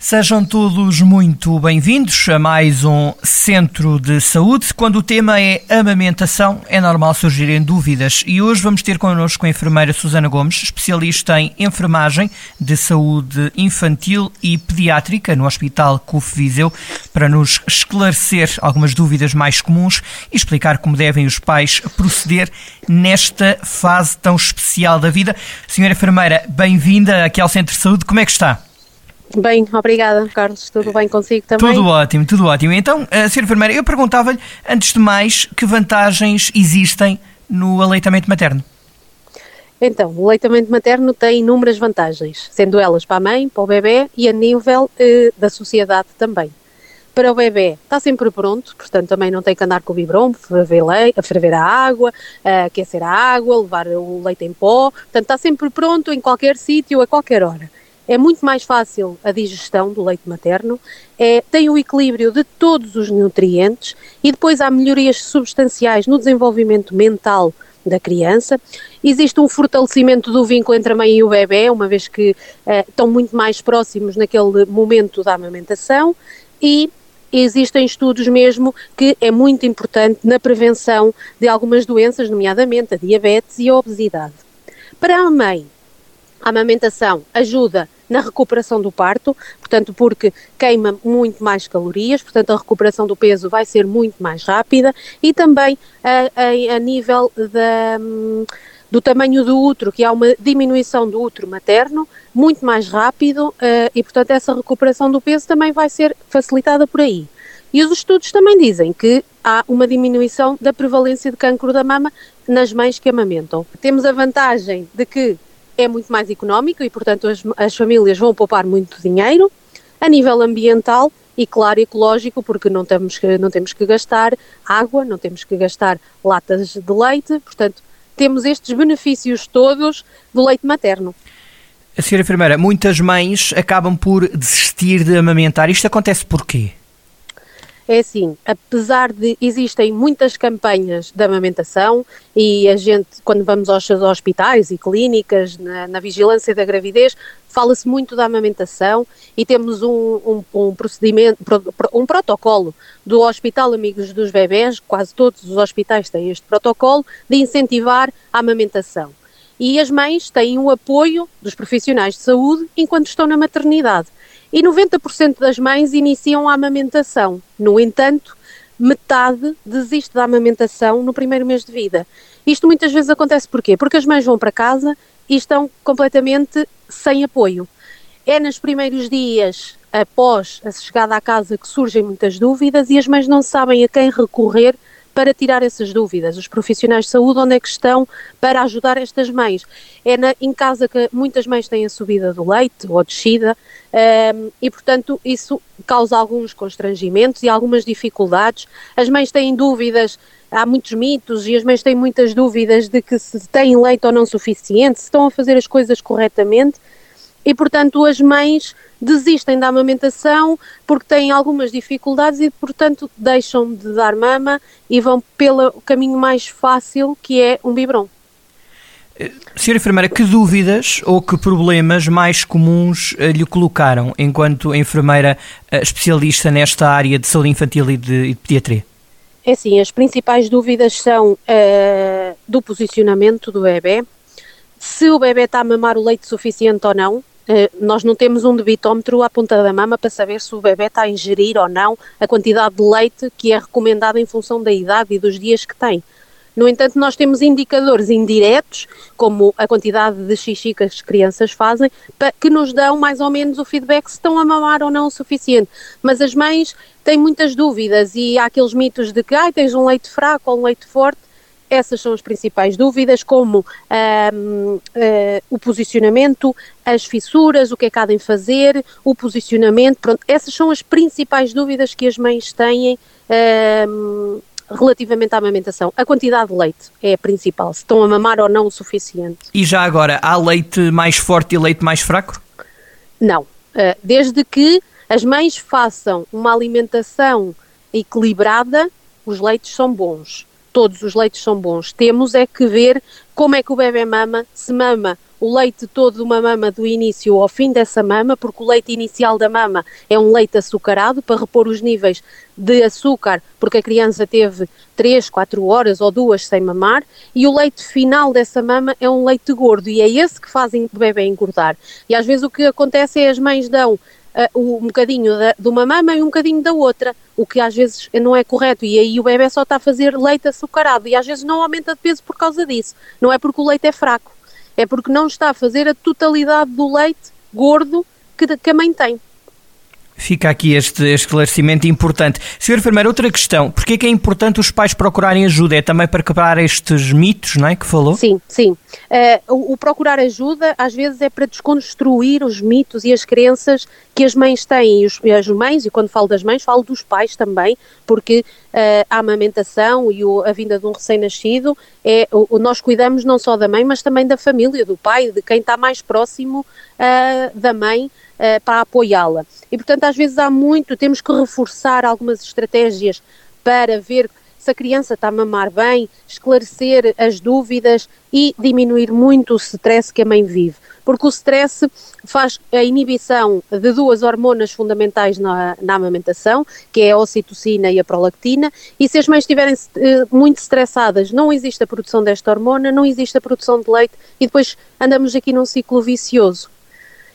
Sejam todos muito bem-vindos a mais um Centro de Saúde. Quando o tema é amamentação, é normal surgirem dúvidas e hoje vamos ter connosco a enfermeira Susana Gomes, especialista em enfermagem de saúde infantil e pediátrica no Hospital CUF Viseu, para nos esclarecer algumas dúvidas mais comuns e explicar como devem os pais proceder nesta fase tão especial da vida. Senhora enfermeira, bem-vinda aqui ao Centro de Saúde. Como é que está? Bem, obrigada, Carlos. Tudo bem consigo também? Tudo ótimo, tudo ótimo. Então, uh, Sra. Enfermeira, eu perguntava-lhe, antes de mais, que vantagens existem no aleitamento materno? Então, o aleitamento materno tem inúmeras vantagens, sendo elas para a mãe, para o bebê e a nível eh, da sociedade também. Para o bebê está sempre pronto, portanto também não tem que andar com o biberon, ferver, ferver a água, aquecer a água, levar o leite em pó, portanto está sempre pronto em qualquer sítio, a qualquer hora é muito mais fácil a digestão do leite materno, é, tem o equilíbrio de todos os nutrientes e depois há melhorias substanciais no desenvolvimento mental da criança. Existe um fortalecimento do vínculo entre a mãe e o bebê, uma vez que eh, estão muito mais próximos naquele momento da amamentação e existem estudos mesmo que é muito importante na prevenção de algumas doenças, nomeadamente a diabetes e a obesidade. Para a mãe, a amamentação ajuda na recuperação do parto, portanto, porque queima muito mais calorias, portanto, a recuperação do peso vai ser muito mais rápida e também a, a, a nível da, do tamanho do útero, que há uma diminuição do útero materno muito mais rápido uh, e, portanto, essa recuperação do peso também vai ser facilitada por aí. E os estudos também dizem que há uma diminuição da prevalência de cancro da mama nas mães que amamentam. Temos a vantagem de que é muito mais económico e, portanto, as, as famílias vão poupar muito dinheiro. A nível ambiental, e claro, ecológico, porque não temos, que, não temos que gastar água, não temos que gastar latas de leite, portanto, temos estes benefícios todos do leite materno. A senhora enfermeira, muitas mães acabam por desistir de amamentar. Isto acontece porquê? É assim, apesar de existem muitas campanhas de amamentação e a gente, quando vamos aos hospitais e clínicas, na, na vigilância da gravidez, fala-se muito da amamentação e temos um, um, um, procedimento, um protocolo do Hospital Amigos dos Bebés, quase todos os hospitais têm este protocolo, de incentivar a amamentação. E as mães têm o apoio dos profissionais de saúde enquanto estão na maternidade e 90% das mães iniciam a amamentação. No entanto, metade desiste da amamentação no primeiro mês de vida. Isto muitas vezes acontece porquê? Porque as mães vão para casa e estão completamente sem apoio. É nos primeiros dias após a chegada à casa que surgem muitas dúvidas e as mães não sabem a quem recorrer para tirar essas dúvidas. Os profissionais de saúde, onde é que estão para ajudar estas mães? É na, em casa que muitas mães têm a subida do leite ou descida um, ehm, e, portanto, isso causa alguns constrangimentos e algumas dificuldades. As mães têm dúvidas há muitos mitos e as mães têm muitas dúvidas de que se têm leite ou não suficiente, se estão a fazer as coisas corretamente e, portanto, as mães desistem da amamentação porque têm algumas dificuldades e, portanto, deixam de dar mama e vão pelo caminho mais fácil que é um biberon. Eh, senhora enfermeira, que dúvidas ou que problemas mais comuns eh, lhe colocaram enquanto enfermeira eh, especialista nesta área de saúde infantil e de, de pediatria? É assim, as principais dúvidas são uh, do posicionamento do bebê, se o bebê está a mamar o leite suficiente ou não, nós não temos um debitómetro à ponta da mama para saber se o bebê está a ingerir ou não a quantidade de leite que é recomendada em função da idade e dos dias que tem. No entanto, nós temos indicadores indiretos, como a quantidade de xixi que as crianças fazem, que nos dão mais ou menos o feedback se estão a mamar ou não o suficiente. Mas as mães têm muitas dúvidas e há aqueles mitos de que ah, tens um leite fraco ou um leite forte. Essas são as principais dúvidas, como um, uh, eh, o posicionamento, as fissuras, o que é que há de fazer, o posicionamento, pronto, essas são as principais dúvidas que as mães têm um, relativamente à amamentação, a quantidade de leite é a principal, se estão a mamar ou não o suficiente. E já agora, há leite mais forte e leite mais fraco? Não. Uh, desde que as mães façam uma alimentação equilibrada, os leites são bons. Todos os leites são bons. Temos é que ver como é que o bebê mama, se mama o leite todo de uma mama do início ao fim dessa mama, porque o leite inicial da mama é um leite açucarado para repor os níveis de açúcar, porque a criança teve 3, 4 horas ou duas sem mamar, e o leite final dessa mama é um leite gordo, e é esse que faz o bebê engordar. E às vezes o que acontece é as mães dão uh, um bocadinho da, de uma mama e um bocadinho da outra, o que às vezes não é correto, e aí o bebê só está a fazer leite açucarado, e às vezes não aumenta de peso por causa disso, não é porque o leite é fraco. É porque não está a fazer a totalidade do leite gordo que, que a mãe tem. Fica aqui este esclarecimento importante. Senhor Enfermeiro, outra questão. Porquê é que é importante os pais procurarem ajuda? É também para quebrar estes mitos, não é, que falou? Sim, sim. Uh, o, o, procurar ajuda, às vezes, é para desconstruir os mitos e as crenças que as mães têm. E, os, as mães, e quando falo das mães, falo dos pais também, porque a amamentação e a vinda de um recém-nascido, é, nós cuidamos não só da mãe, mas também da família, do pai, de quem está mais próximo uh, da mãe, uh, para apoiá-la. E, portanto, às vezes há muito, temos que reforçar algumas estratégias para ver se a criança está a mamar bem, esclarecer as dúvidas e diminuir muito o stress que a mãe vive. Porque o stress faz a inibição de duas hormonas fundamentais na, na amamentação, que é a ocitocina e a prolactina, e se as mães estiverem uh, muito estressadas, não existe a produção desta hormona, não existe a produção de leite, e depois andamos aqui num ciclo vicioso.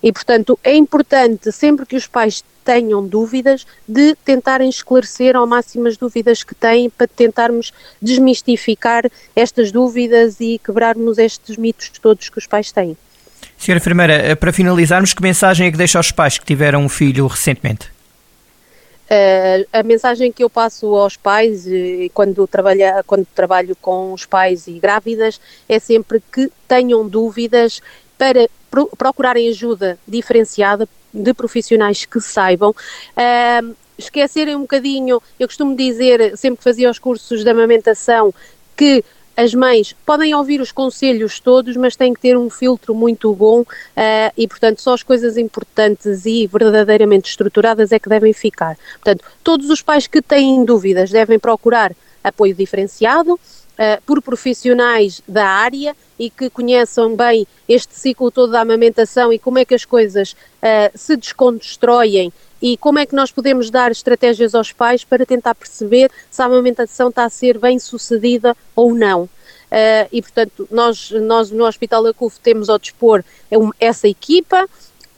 E, portanto, é importante, sempre que os pais tenham dúvidas, de tentarem esclarecer ao máximo as dúvidas que têm para tentarmos desmistificar estas dúvidas e quebrarmos estes mitos todos que os pais têm. Senhora Enfermeira, eh, para finalizarmos, que mensagem é que deixa aos pais que tiveram um filho recentemente? Uh, a mensagem que eu passo aos pais uh, quando, trabalha, quando trabalho com os pais e grávidas é sempre que tenham dúvidas para pro, procurarem ajuda diferenciada de profissionais que saibam. Uh, esquecerem um bocadinho, eu costumo dizer, sempre que fazia os cursos de amamentação, que as mães podem ouvir os conselhos todos, mas têm que ter um filtro muito bom uh, e, portanto, só as coisas importantes e verdadeiramente estruturadas é que devem ficar. Portanto, todos os pais que têm dúvidas devem procurar apoio diferenciado, uh, por profissionais da área e que conheçam bem este ciclo todo da amamentação e como é que as coisas uh, se desconstroem e como é que nós podemos dar estratégias aos pais para tentar perceber se a amamentação está a ser bem sucedida ou não. Uh, e, portanto, nós, nós no Hospital da CUF temos ao dispor essa equipa,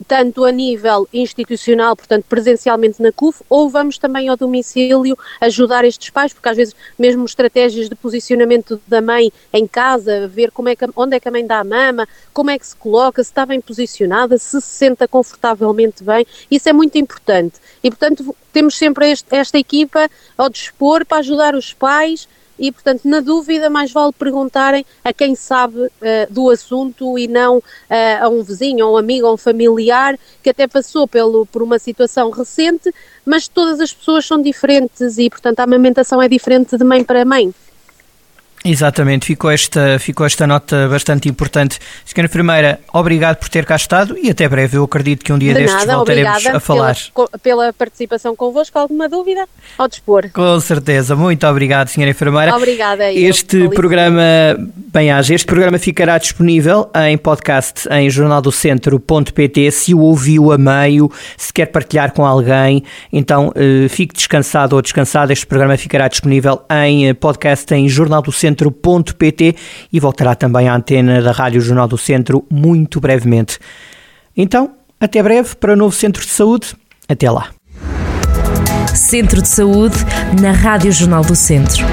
tanto a nível institucional, portanto presencialmente na CUF, ou vamos também ao domicílio ajudar estes pais, porque às vezes mesmo estratégias de posicionamento da mãe em casa, ver como é que, onde é que a mãe dá a mama, como é que se coloca, se está bem posicionada, se se senta confortavelmente bem, isso é muito importante. E portanto temos sempre este, esta equipa ao dispor para ajudar os pais e, portanto, na dúvida, mais vale perguntarem a quem sabe uh, do assunto e não uh, a um vizinho, a um amigo, a um familiar que até passou pelo, por uma situação recente, mas todas as pessoas são diferentes e, portanto, a amamentação é diferente de mãe para mãe. Exatamente, ficou esta, ficou esta nota bastante importante. Senhora Enfermeira, obrigado por ter cá estado e até breve. Eu acredito que um dia De destes nada, voltaremos a falar. Pela, pela participação convosco, alguma dúvida? Ao dispor. Com certeza, muito obrigado, Senhora Enfermeira. Obrigada. Este eu, programa, bem haja, este programa ficará disponível em podcast em jornaldocentro.pt. Se o ouviu a meio, se quer partilhar com alguém, então eh, fique descansado ou descansada. Este programa ficará disponível em eh, podcast em Jornal do Centro centro.pt e voltará também à antena da Rádio Jornal do Centro muito brevemente. Então, até breve para o novo Centro de Saúde. Até lá. Centro de Saúde na Rádio Jornal do Centro.